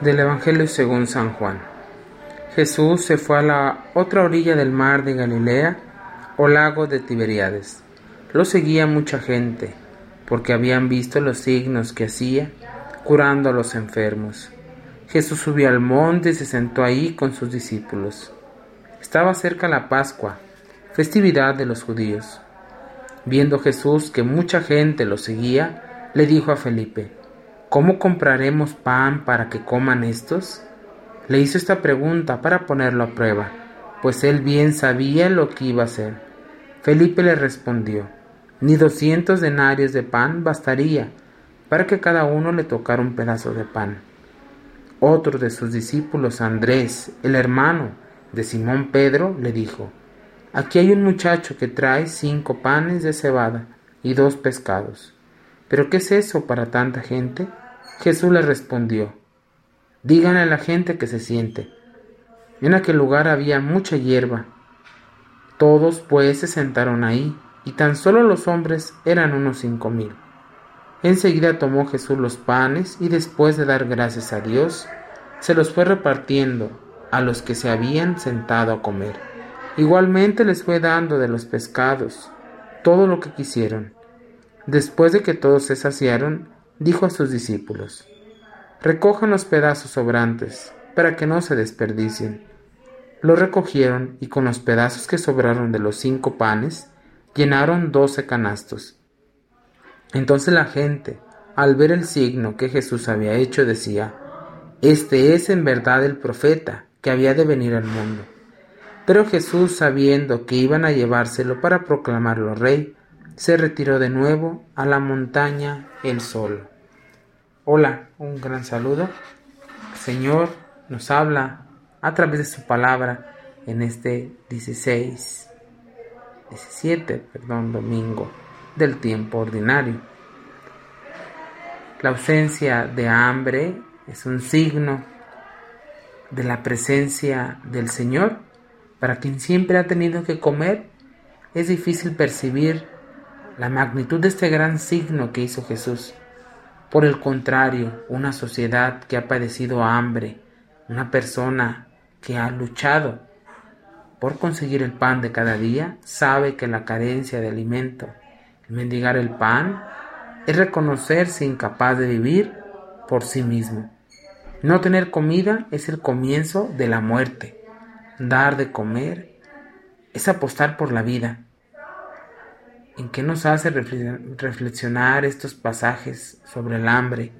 Del Evangelio según San Juan. Jesús se fue a la otra orilla del mar de Galilea o lago de Tiberíades. Lo seguía mucha gente, porque habían visto los signos que hacía curando a los enfermos. Jesús subió al monte y se sentó ahí con sus discípulos. Estaba cerca la Pascua, festividad de los judíos. Viendo Jesús que mucha gente lo seguía, le dijo a Felipe, ¿Cómo compraremos pan para que coman estos? Le hizo esta pregunta para ponerlo a prueba, pues él bien sabía lo que iba a hacer. Felipe le respondió, ni doscientos denarios de pan bastaría para que cada uno le tocara un pedazo de pan. Otro de sus discípulos, Andrés, el hermano de Simón Pedro, le dijo, Aquí hay un muchacho que trae cinco panes de cebada y dos pescados. ¿Pero qué es eso para tanta gente? Jesús le respondió, Díganle a la gente que se siente. En aquel lugar había mucha hierba. Todos pues se sentaron ahí, y tan solo los hombres eran unos cinco mil. Enseguida tomó Jesús los panes y después de dar gracias a Dios, se los fue repartiendo a los que se habían sentado a comer. Igualmente les fue dando de los pescados todo lo que quisieron. Después de que todos se saciaron, dijo a sus discípulos, Recojan los pedazos sobrantes, para que no se desperdicien. Lo recogieron y con los pedazos que sobraron de los cinco panes, llenaron doce canastos. Entonces la gente, al ver el signo que Jesús había hecho, decía, Este es en verdad el profeta que había de venir al mundo. Pero Jesús, sabiendo que iban a llevárselo para proclamarlo rey, se retiró de nuevo a la montaña el sol. Hola, un gran saludo. Señor nos habla a través de su palabra en este 16, 17, perdón, domingo del tiempo ordinario. La ausencia de hambre es un signo de la presencia del Señor. Para quien siempre ha tenido que comer, es difícil percibir la magnitud de este gran signo que hizo Jesús. Por el contrario, una sociedad que ha padecido hambre, una persona que ha luchado por conseguir el pan de cada día, sabe que la carencia de alimento, el mendigar el pan, es reconocerse incapaz de vivir por sí mismo. No tener comida es el comienzo de la muerte. Dar de comer es apostar por la vida. ¿En qué nos hace reflexionar estos pasajes sobre el hambre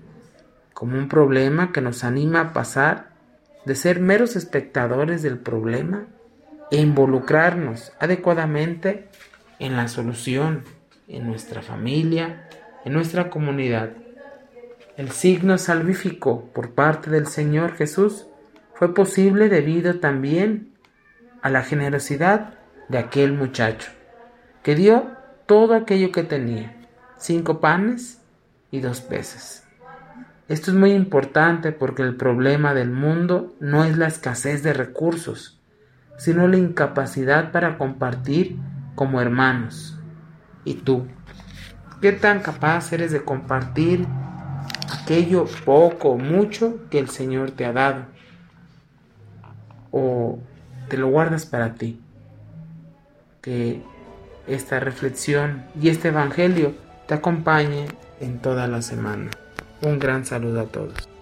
como un problema que nos anima a pasar de ser meros espectadores del problema e involucrarnos adecuadamente en la solución, en nuestra familia, en nuestra comunidad? El signo salvífico por parte del Señor Jesús fue posible debido también a la generosidad de aquel muchacho que dio todo aquello que tenía, cinco panes y dos peces. Esto es muy importante porque el problema del mundo no es la escasez de recursos, sino la incapacidad para compartir como hermanos. ¿Y tú? ¿Qué tan capaz eres de compartir aquello poco o mucho que el Señor te ha dado? ¿O te lo guardas para ti? Que esta reflexión y este Evangelio te acompañe en toda la semana. Un gran saludo a todos.